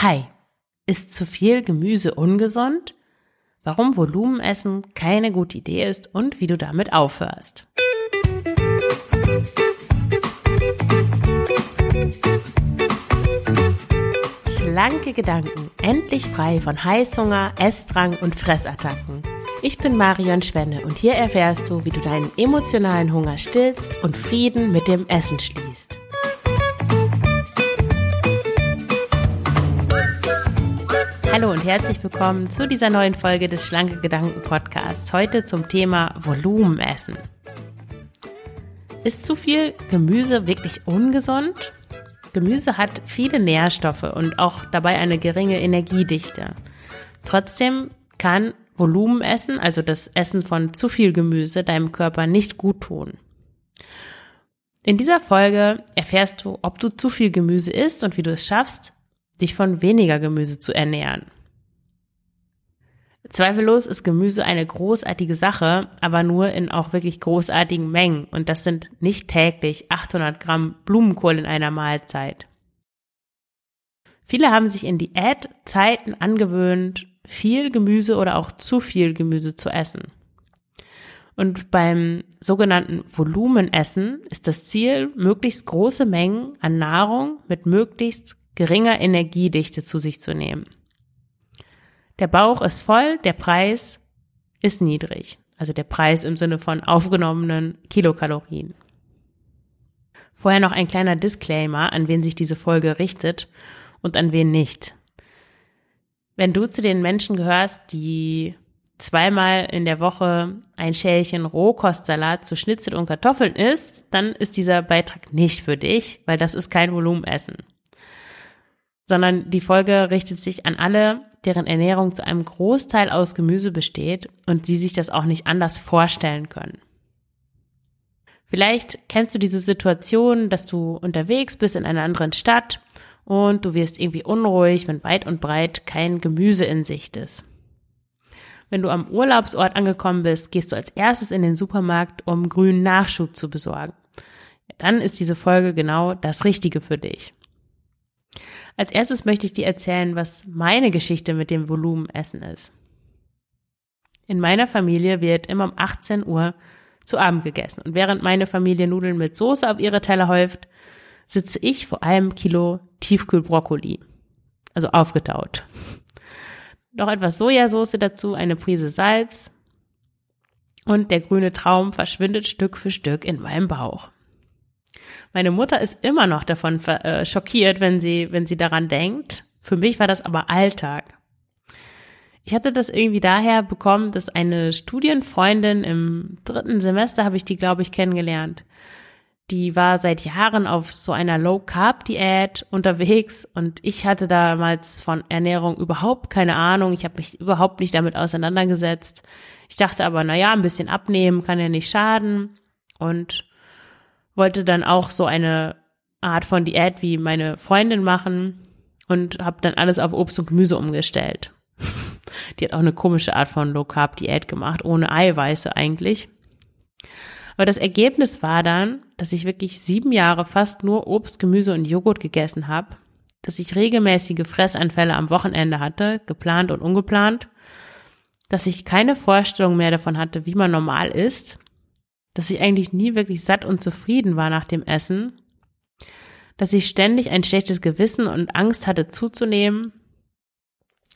Hi, ist zu viel Gemüse ungesund? Warum Volumenessen keine gute Idee ist und wie du damit aufhörst. Schlanke Gedanken, endlich frei von Heißhunger, Essdrang und Fressattacken. Ich bin Marion Schwenne und hier erfährst du, wie du deinen emotionalen Hunger stillst und Frieden mit dem Essen schließt. Hallo und herzlich willkommen zu dieser neuen Folge des Schlanke Gedanken Podcasts. Heute zum Thema Volumenessen. Ist zu viel Gemüse wirklich ungesund? Gemüse hat viele Nährstoffe und auch dabei eine geringe Energiedichte. Trotzdem kann Volumenessen, also das Essen von zu viel Gemüse, deinem Körper nicht gut tun. In dieser Folge erfährst du, ob du zu viel Gemüse isst und wie du es schaffst, dich von weniger Gemüse zu ernähren. Zweifellos ist Gemüse eine großartige Sache, aber nur in auch wirklich großartigen Mengen. Und das sind nicht täglich 800 Gramm Blumenkohl in einer Mahlzeit. Viele haben sich in Diätzeiten angewöhnt, viel Gemüse oder auch zu viel Gemüse zu essen. Und beim sogenannten Volumenessen ist das Ziel, möglichst große Mengen an Nahrung mit möglichst geringer Energiedichte zu sich zu nehmen. Der Bauch ist voll, der Preis ist niedrig. Also der Preis im Sinne von aufgenommenen Kilokalorien. Vorher noch ein kleiner Disclaimer, an wen sich diese Folge richtet und an wen nicht. Wenn du zu den Menschen gehörst, die zweimal in der Woche ein Schälchen Rohkostsalat zu Schnitzel und Kartoffeln isst, dann ist dieser Beitrag nicht für dich, weil das ist kein Volumenessen sondern die Folge richtet sich an alle, deren Ernährung zu einem Großteil aus Gemüse besteht und die sich das auch nicht anders vorstellen können. Vielleicht kennst du diese Situation, dass du unterwegs bist in einer anderen Stadt und du wirst irgendwie unruhig, wenn weit und breit kein Gemüse in Sicht ist. Wenn du am Urlaubsort angekommen bist, gehst du als erstes in den Supermarkt, um grünen Nachschub zu besorgen. Dann ist diese Folge genau das Richtige für dich. Als erstes möchte ich dir erzählen, was meine Geschichte mit dem Volumenessen ist. In meiner Familie wird immer um 18 Uhr zu Abend gegessen. Und während meine Familie Nudeln mit Soße auf ihre Teller häuft, sitze ich vor einem Kilo Tiefkühlbrokkoli. Also aufgetaut. Noch etwas Sojasauce dazu, eine Prise Salz. Und der grüne Traum verschwindet Stück für Stück in meinem Bauch. Meine Mutter ist immer noch davon äh, schockiert, wenn sie, wenn sie daran denkt. Für mich war das aber Alltag. Ich hatte das irgendwie daher bekommen, dass eine Studienfreundin im dritten Semester habe ich die, glaube ich, kennengelernt. Die war seit Jahren auf so einer Low-Carb-Diät unterwegs und ich hatte damals von Ernährung überhaupt keine Ahnung. Ich habe mich überhaupt nicht damit auseinandergesetzt. Ich dachte aber, na ja, ein bisschen abnehmen kann ja nicht schaden. Und wollte dann auch so eine Art von Diät wie meine Freundin machen und habe dann alles auf Obst und Gemüse umgestellt. Die hat auch eine komische Art von Low Carb Diät gemacht, ohne Eiweiße eigentlich. Aber das Ergebnis war dann, dass ich wirklich sieben Jahre fast nur Obst, Gemüse und Joghurt gegessen habe, dass ich regelmäßige Fressanfälle am Wochenende hatte, geplant und ungeplant, dass ich keine Vorstellung mehr davon hatte, wie man normal isst dass ich eigentlich nie wirklich satt und zufrieden war nach dem Essen, dass ich ständig ein schlechtes Gewissen und Angst hatte zuzunehmen.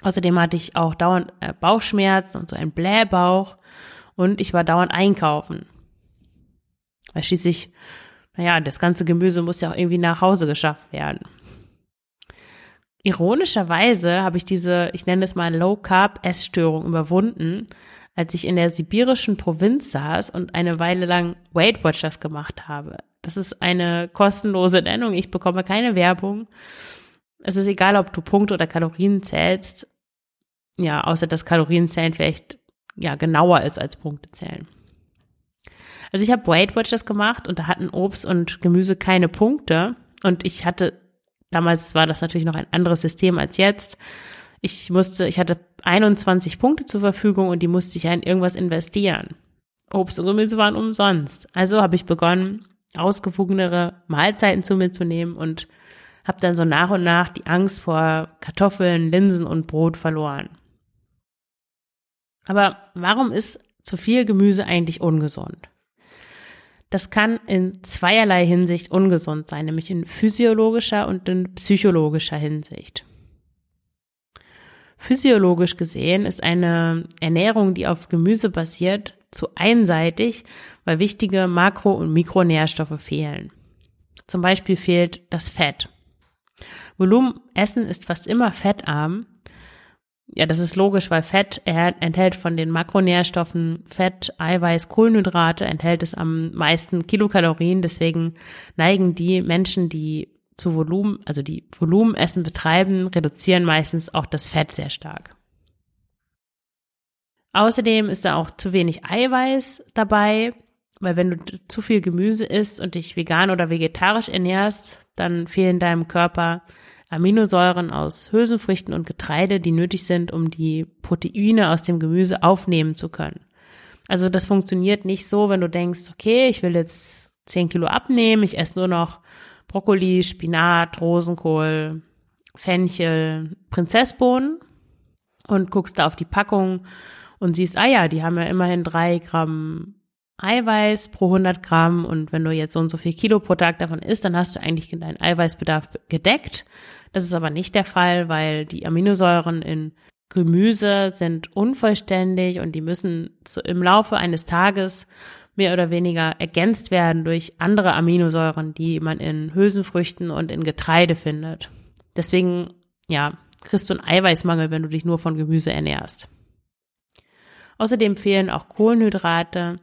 Außerdem hatte ich auch dauernd äh, Bauchschmerzen und so ein Blähbauch und ich war dauernd einkaufen. Weil schließlich, naja, das ganze Gemüse muss ja auch irgendwie nach Hause geschafft werden. Ironischerweise habe ich diese, ich nenne es mal Low Carb Essstörung überwunden, als ich in der sibirischen Provinz saß und eine Weile lang Weight Watchers gemacht habe. Das ist eine kostenlose Nennung. Ich bekomme keine Werbung. Es ist egal, ob du Punkte oder Kalorien zählst. Ja, außer dass Kalorienzählen vielleicht ja genauer ist als Punkte zählen. Also ich habe Weight Watchers gemacht und da hatten Obst und Gemüse keine Punkte und ich hatte damals war das natürlich noch ein anderes System als jetzt. Ich musste, ich hatte 21 Punkte zur Verfügung und die musste ich ja in irgendwas investieren. Obst und Gemüse waren umsonst. Also habe ich begonnen, ausgewogenere Mahlzeiten zu mir zu nehmen und habe dann so nach und nach die Angst vor Kartoffeln, Linsen und Brot verloren. Aber warum ist zu viel Gemüse eigentlich ungesund? Das kann in zweierlei Hinsicht ungesund sein, nämlich in physiologischer und in psychologischer Hinsicht. Physiologisch gesehen ist eine Ernährung, die auf Gemüse basiert, zu einseitig, weil wichtige Makro- und Mikronährstoffe fehlen. Zum Beispiel fehlt das Fett. Volumenessen ist fast immer fettarm. Ja, das ist logisch, weil Fett enthält von den Makronährstoffen Fett, Eiweiß, Kohlenhydrate, enthält es am meisten Kilokalorien. Deswegen neigen die Menschen, die zu Volumen, also die Volumenessen betreiben, reduzieren meistens auch das Fett sehr stark. Außerdem ist da auch zu wenig Eiweiß dabei, weil wenn du zu viel Gemüse isst und dich vegan oder vegetarisch ernährst, dann fehlen deinem Körper Aminosäuren aus Hülsenfrüchten und Getreide, die nötig sind, um die Proteine aus dem Gemüse aufnehmen zu können. Also das funktioniert nicht so, wenn du denkst, okay, ich will jetzt 10 Kilo abnehmen, ich esse nur noch Brokkoli, Spinat, Rosenkohl, Fenchel, Prinzessbohnen und guckst da auf die Packung und siehst, ah ja, die haben ja immerhin drei Gramm Eiweiß pro 100 Gramm und wenn du jetzt so und so viel Kilo pro Tag davon isst, dann hast du eigentlich deinen Eiweißbedarf gedeckt. Das ist aber nicht der Fall, weil die Aminosäuren in Gemüse sind unvollständig und die müssen zu, im Laufe eines Tages mehr oder weniger ergänzt werden durch andere Aminosäuren, die man in Hülsenfrüchten und in Getreide findet. Deswegen, ja, kriegst du einen Eiweißmangel, wenn du dich nur von Gemüse ernährst. Außerdem fehlen auch Kohlenhydrate.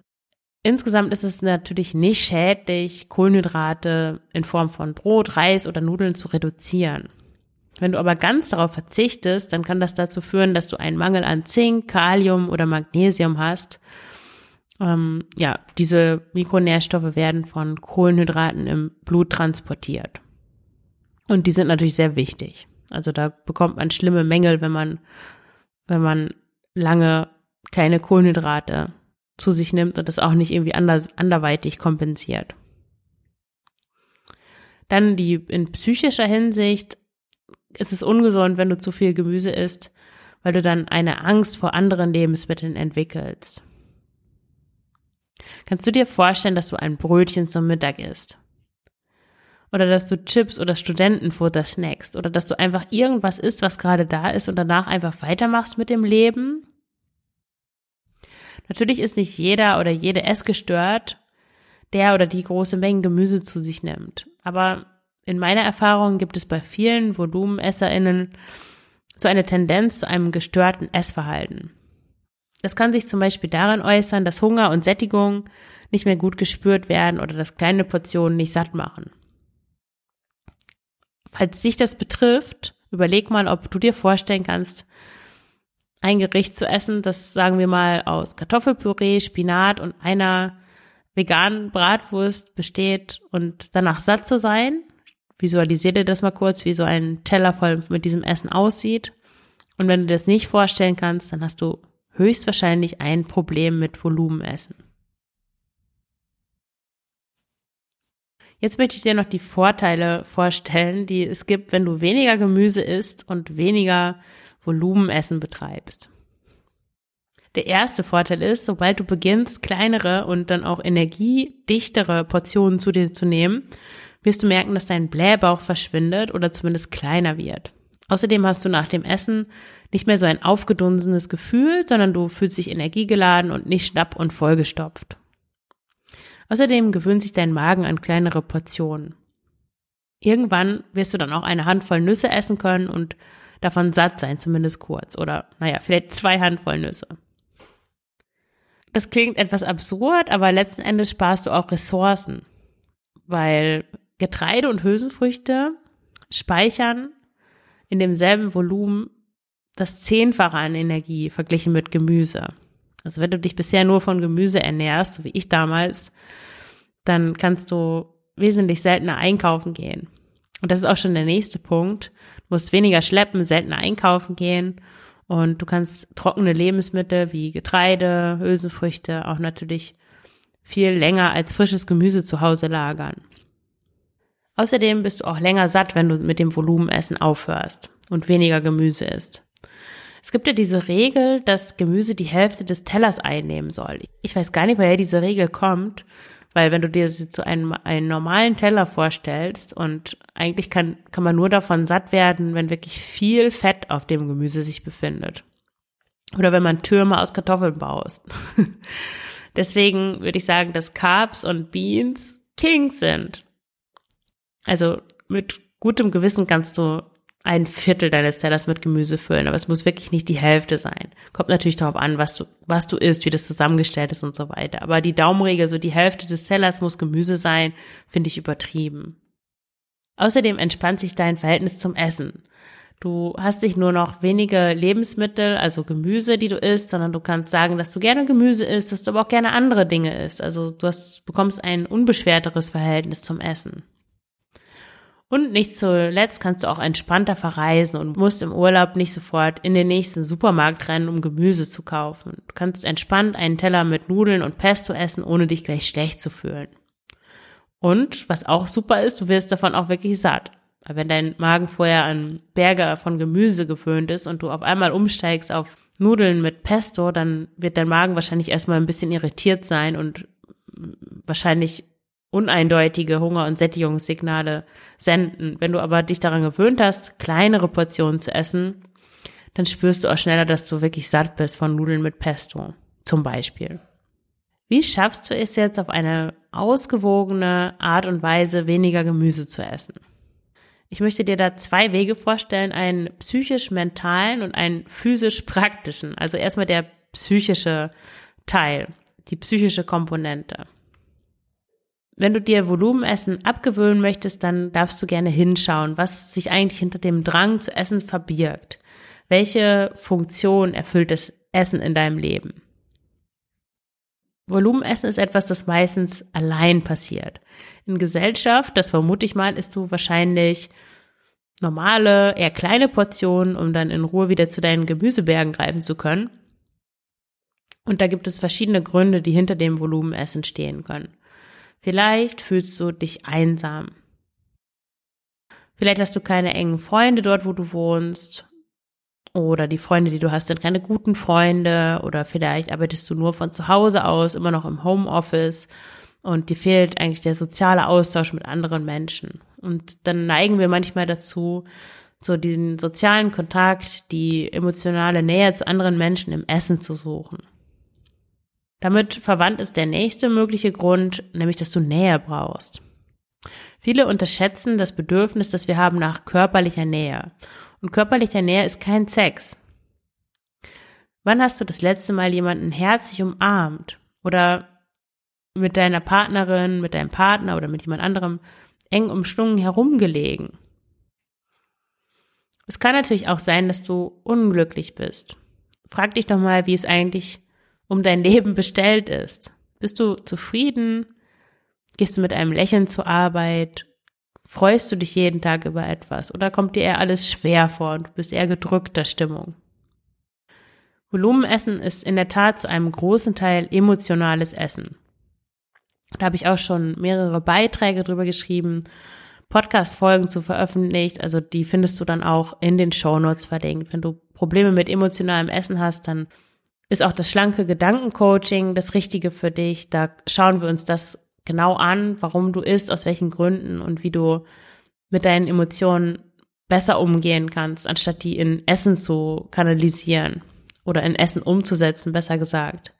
Insgesamt ist es natürlich nicht schädlich, Kohlenhydrate in Form von Brot, Reis oder Nudeln zu reduzieren. Wenn du aber ganz darauf verzichtest, dann kann das dazu führen, dass du einen Mangel an Zink, Kalium oder Magnesium hast. Ähm, ja, diese Mikronährstoffe werden von Kohlenhydraten im Blut transportiert. Und die sind natürlich sehr wichtig. Also da bekommt man schlimme Mängel, wenn man, wenn man lange keine Kohlenhydrate zu sich nimmt und das auch nicht irgendwie anders, anderweitig kompensiert. Dann die in psychischer Hinsicht ist es ungesund, wenn du zu viel Gemüse isst, weil du dann eine Angst vor anderen Lebensmitteln entwickelst. Kannst du dir vorstellen, dass du ein Brötchen zum Mittag isst? Oder dass du Chips oder Studentenfutter snackst? Oder dass du einfach irgendwas isst, was gerade da ist und danach einfach weitermachst mit dem Leben? Natürlich ist nicht jeder oder jede essgestört, der oder die große Mengen Gemüse zu sich nimmt. Aber in meiner Erfahrung gibt es bei vielen VolumenesserInnen so eine Tendenz zu einem gestörten Essverhalten. Das kann sich zum Beispiel darin äußern, dass Hunger und Sättigung nicht mehr gut gespürt werden oder dass kleine Portionen nicht satt machen. Falls sich das betrifft, überleg mal, ob du dir vorstellen kannst, ein Gericht zu essen, das sagen wir mal aus Kartoffelpüree, Spinat und einer veganen Bratwurst besteht und danach satt zu sein Visualisier dir das mal kurz, wie so ein Teller voll mit diesem Essen aussieht. Und wenn du das nicht vorstellen kannst, dann hast du höchstwahrscheinlich ein Problem mit Volumenessen. Jetzt möchte ich dir noch die Vorteile vorstellen, die es gibt, wenn du weniger Gemüse isst und weniger Volumenessen betreibst. Der erste Vorteil ist, sobald du beginnst, kleinere und dann auch energiedichtere Portionen zu dir zu nehmen, wirst du merken, dass dein Blähbauch verschwindet oder zumindest kleiner wird. Außerdem hast du nach dem Essen nicht mehr so ein aufgedunsenes Gefühl, sondern du fühlst dich energiegeladen und nicht schnapp und vollgestopft. Außerdem gewöhnt sich dein Magen an kleinere Portionen. Irgendwann wirst du dann auch eine Handvoll Nüsse essen können und davon satt sein, zumindest kurz. Oder, naja, vielleicht zwei Handvoll Nüsse. Das klingt etwas absurd, aber letzten Endes sparst du auch Ressourcen. Weil Getreide und Hülsenfrüchte speichern in demselben Volumen das Zehnfache an Energie verglichen mit Gemüse. Also wenn du dich bisher nur von Gemüse ernährst, so wie ich damals, dann kannst du wesentlich seltener einkaufen gehen. Und das ist auch schon der nächste Punkt. Du musst weniger schleppen, seltener einkaufen gehen und du kannst trockene Lebensmittel wie Getreide, Hülsenfrüchte auch natürlich viel länger als frisches Gemüse zu Hause lagern. Außerdem bist du auch länger satt, wenn du mit dem Volumenessen aufhörst und weniger Gemüse isst. Es gibt ja diese Regel, dass Gemüse die Hälfte des Tellers einnehmen soll. Ich weiß gar nicht, woher diese Regel kommt, weil wenn du dir sie zu einem, einen normalen Teller vorstellst und eigentlich kann, kann man nur davon satt werden, wenn wirklich viel Fett auf dem Gemüse sich befindet. Oder wenn man Türme aus Kartoffeln baust. Deswegen würde ich sagen, dass Carbs und Beans Kings sind. Also mit gutem Gewissen kannst du ein Viertel deines Tellers mit Gemüse füllen, aber es muss wirklich nicht die Hälfte sein. Kommt natürlich darauf an, was du, was du isst, wie das zusammengestellt ist und so weiter. Aber die Daumenregel, so die Hälfte des Tellers muss Gemüse sein, finde ich übertrieben. Außerdem entspannt sich dein Verhältnis zum Essen. Du hast nicht nur noch wenige Lebensmittel, also Gemüse, die du isst, sondern du kannst sagen, dass du gerne Gemüse isst, dass du aber auch gerne andere Dinge isst. Also du hast, bekommst ein unbeschwerteres Verhältnis zum Essen. Und nicht zuletzt kannst du auch entspannter verreisen und musst im Urlaub nicht sofort in den nächsten Supermarkt rennen, um Gemüse zu kaufen. Du kannst entspannt einen Teller mit Nudeln und Pesto essen, ohne dich gleich schlecht zu fühlen. Und was auch super ist, du wirst davon auch wirklich satt. Wenn dein Magen vorher an Berge von Gemüse gewöhnt ist und du auf einmal umsteigst auf Nudeln mit Pesto, dann wird dein Magen wahrscheinlich erstmal ein bisschen irritiert sein und wahrscheinlich uneindeutige Hunger- und Sättigungssignale senden. Wenn du aber dich daran gewöhnt hast, kleinere Portionen zu essen, dann spürst du auch schneller, dass du wirklich satt bist von Nudeln mit Pesto, zum Beispiel. Wie schaffst du es jetzt auf eine ausgewogene Art und Weise, weniger Gemüse zu essen? Ich möchte dir da zwei Wege vorstellen, einen psychisch-mentalen und einen physisch-praktischen. Also erstmal der psychische Teil, die psychische Komponente. Wenn du dir Volumenessen abgewöhnen möchtest, dann darfst du gerne hinschauen, was sich eigentlich hinter dem Drang zu essen verbirgt. Welche Funktion erfüllt das Essen in deinem Leben? Volumenessen ist etwas, das meistens allein passiert. In Gesellschaft, das vermute ich mal, isst du wahrscheinlich normale, eher kleine Portionen, um dann in Ruhe wieder zu deinen Gemüsebergen greifen zu können. Und da gibt es verschiedene Gründe, die hinter dem Volumenessen stehen können. Vielleicht fühlst du dich einsam. Vielleicht hast du keine engen Freunde dort, wo du wohnst. Oder die Freunde, die du hast, sind keine guten Freunde. Oder vielleicht arbeitest du nur von zu Hause aus, immer noch im Homeoffice. Und dir fehlt eigentlich der soziale Austausch mit anderen Menschen. Und dann neigen wir manchmal dazu, so den sozialen Kontakt, die emotionale Nähe zu anderen Menschen im Essen zu suchen. Damit verwandt ist der nächste mögliche Grund, nämlich dass du Nähe brauchst. Viele unterschätzen das Bedürfnis, das wir haben nach körperlicher Nähe. Und körperlicher Nähe ist kein Sex. Wann hast du das letzte Mal jemanden herzlich umarmt oder mit deiner Partnerin, mit deinem Partner oder mit jemand anderem eng umschlungen herumgelegen? Es kann natürlich auch sein, dass du unglücklich bist. Frag dich doch mal, wie es eigentlich um dein Leben bestellt ist. Bist du zufrieden? Gehst du mit einem Lächeln zur Arbeit? Freust du dich jeden Tag über etwas? Oder kommt dir eher alles schwer vor und du bist eher gedrückter Stimmung? Volumenessen ist in der Tat zu einem großen Teil emotionales Essen. Da habe ich auch schon mehrere Beiträge drüber geschrieben, Podcast-Folgen zu veröffentlicht. Also die findest du dann auch in den Show Notes verlinkt. Wenn du Probleme mit emotionalem Essen hast, dann ist auch das schlanke Gedankencoaching das Richtige für dich. Da schauen wir uns das genau an, warum du isst, aus welchen Gründen und wie du mit deinen Emotionen besser umgehen kannst, anstatt die in Essen zu kanalisieren oder in Essen umzusetzen, besser gesagt.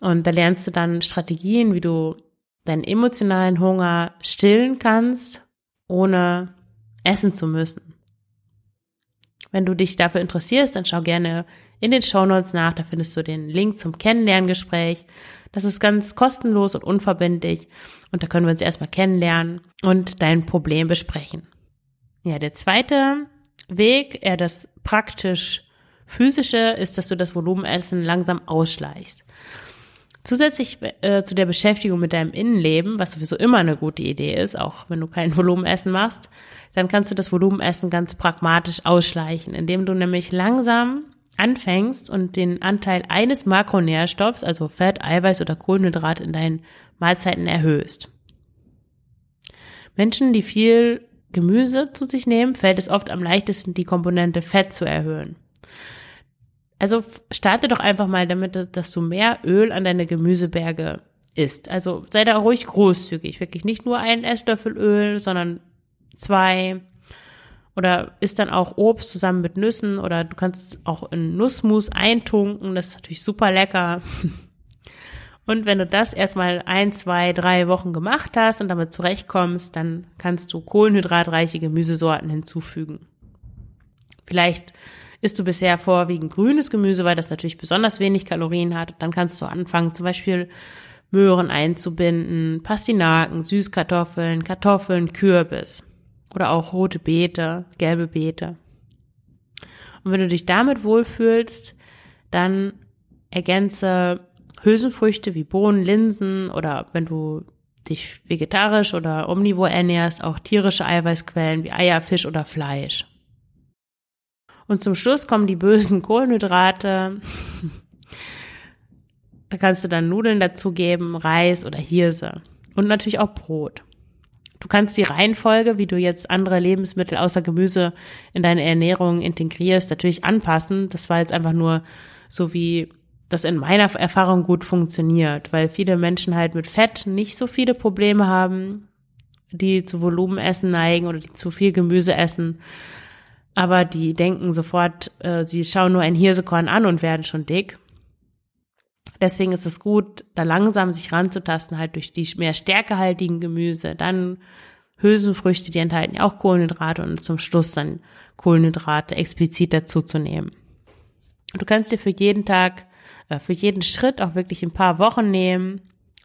Und da lernst du dann Strategien, wie du deinen emotionalen Hunger stillen kannst, ohne essen zu müssen. Wenn du dich dafür interessierst, dann schau gerne in den Shownotes nach. Da findest du den Link zum Kennenlerngespräch. Das ist ganz kostenlos und unverbindlich. Und da können wir uns erstmal kennenlernen und dein Problem besprechen. Ja, der zweite Weg, eher das praktisch physische, ist, dass du das Volumenessen langsam ausschleichst. Zusätzlich äh, zu der Beschäftigung mit deinem Innenleben, was sowieso immer eine gute Idee ist, auch wenn du kein Volumenessen machst, dann kannst du das Volumenessen ganz pragmatisch ausschleichen, indem du nämlich langsam anfängst und den Anteil eines Makronährstoffs, also Fett, Eiweiß oder Kohlenhydrat in deinen Mahlzeiten erhöhst. Menschen, die viel Gemüse zu sich nehmen, fällt es oft am leichtesten, die Komponente Fett zu erhöhen. Also starte doch einfach mal damit, dass du mehr Öl an deine Gemüseberge isst. Also sei da ruhig großzügig, wirklich nicht nur einen Esslöffel Öl, sondern zwei. Oder isst dann auch Obst zusammen mit Nüssen oder du kannst auch in Nussmus eintunken, das ist natürlich super lecker. Und wenn du das erstmal ein, zwei, drei Wochen gemacht hast und damit zurechtkommst, dann kannst du kohlenhydratreiche Gemüsesorten hinzufügen. Vielleicht isst du bisher vorwiegend grünes Gemüse, weil das natürlich besonders wenig Kalorien hat. Dann kannst du anfangen, zum Beispiel Möhren einzubinden, Pastinaken, Süßkartoffeln, Kartoffeln, Kürbis oder auch rote Beete, gelbe Beete. Und wenn du dich damit wohlfühlst, dann ergänze Hülsenfrüchte wie Bohnen, Linsen oder wenn du dich vegetarisch oder omnivor ernährst, auch tierische Eiweißquellen wie Eier, Fisch oder Fleisch. Und zum Schluss kommen die bösen Kohlenhydrate. da kannst du dann Nudeln dazugeben, Reis oder Hirse und natürlich auch Brot. Du kannst die Reihenfolge, wie du jetzt andere Lebensmittel außer Gemüse in deine Ernährung integrierst, natürlich anpassen. Das war jetzt einfach nur so wie das in meiner Erfahrung gut funktioniert, weil viele Menschen halt mit Fett nicht so viele Probleme haben, die zu Volumenessen neigen oder die zu viel Gemüse essen. Aber die denken sofort, äh, sie schauen nur ein Hirsekorn an und werden schon dick. Deswegen ist es gut, da langsam sich ranzutasten, halt durch die mehr stärkehaltigen Gemüse, dann Hülsenfrüchte, die enthalten ja auch Kohlenhydrate und zum Schluss dann Kohlenhydrate explizit dazu zu nehmen. Du kannst dir für jeden Tag äh, für jeden Schritt auch wirklich ein paar Wochen nehmen.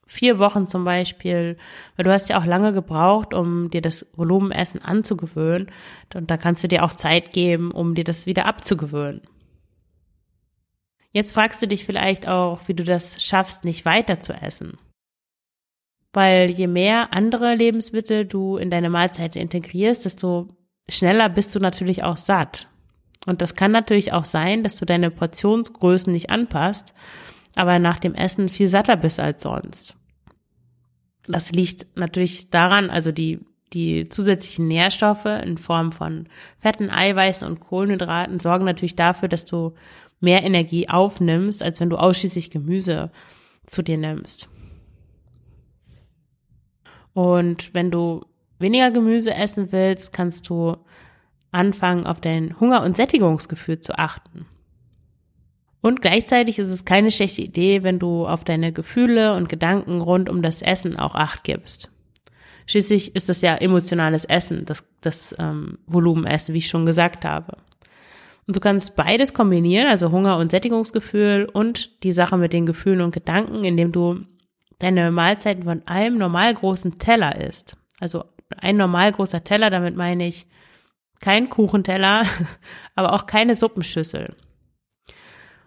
Vier Wochen zum Beispiel, weil du hast ja auch lange gebraucht, um dir das Volumenessen anzugewöhnen. Und da kannst du dir auch Zeit geben, um dir das wieder abzugewöhnen. Jetzt fragst du dich vielleicht auch, wie du das schaffst, nicht weiter zu essen. Weil je mehr andere Lebensmittel du in deine Mahlzeit integrierst, desto schneller bist du natürlich auch satt. Und das kann natürlich auch sein, dass du deine Portionsgrößen nicht anpasst, aber nach dem Essen viel satter bist als sonst. Das liegt natürlich daran, also die, die zusätzlichen Nährstoffe in Form von Fetten, Eiweißen und Kohlenhydraten sorgen natürlich dafür, dass du mehr Energie aufnimmst, als wenn du ausschließlich Gemüse zu dir nimmst. Und wenn du weniger Gemüse essen willst, kannst du anfangen, auf dein Hunger- und Sättigungsgefühl zu achten. Und gleichzeitig ist es keine schlechte Idee, wenn du auf deine Gefühle und Gedanken rund um das Essen auch Acht gibst. Schließlich ist das ja emotionales Essen, das, das ähm, Volumenessen, wie ich schon gesagt habe. Und du kannst beides kombinieren, also Hunger- und Sättigungsgefühl und die Sache mit den Gefühlen und Gedanken, indem du deine Mahlzeiten von einem normal großen Teller isst. Also ein normal großer Teller, damit meine ich kein Kuchenteller, aber auch keine Suppenschüssel.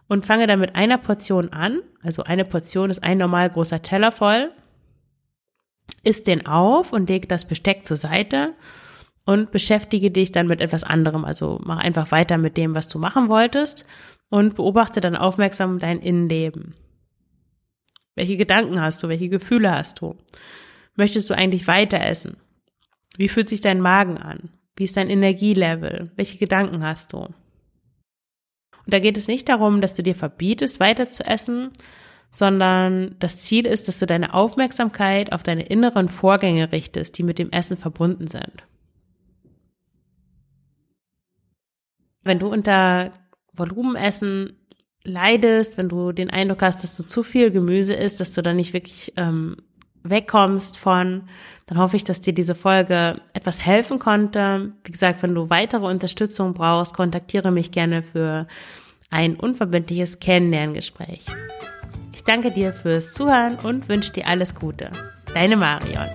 Und fange dann mit einer Portion an. Also eine Portion ist ein normal großer Teller voll. Isst den auf und leg das Besteck zur Seite und beschäftige dich dann mit etwas anderem. Also mach einfach weiter mit dem, was du machen wolltest und beobachte dann aufmerksam dein Innenleben. Welche Gedanken hast du? Welche Gefühle hast du? Möchtest du eigentlich weiter essen? Wie fühlt sich dein Magen an? Wie ist dein Energielevel? Welche Gedanken hast du? Und da geht es nicht darum, dass du dir verbietest, weiter zu essen, sondern das Ziel ist, dass du deine Aufmerksamkeit auf deine inneren Vorgänge richtest, die mit dem Essen verbunden sind. Wenn du unter Volumenessen leidest, wenn du den Eindruck hast, dass du zu viel Gemüse isst, dass du dann nicht wirklich ähm, wegkommst von, dann hoffe ich, dass dir diese Folge etwas helfen konnte. Wie gesagt, wenn du weitere Unterstützung brauchst, kontaktiere mich gerne für ein unverbindliches Kennenlerngespräch. Ich danke dir fürs Zuhören und wünsche dir alles Gute. Deine Marion.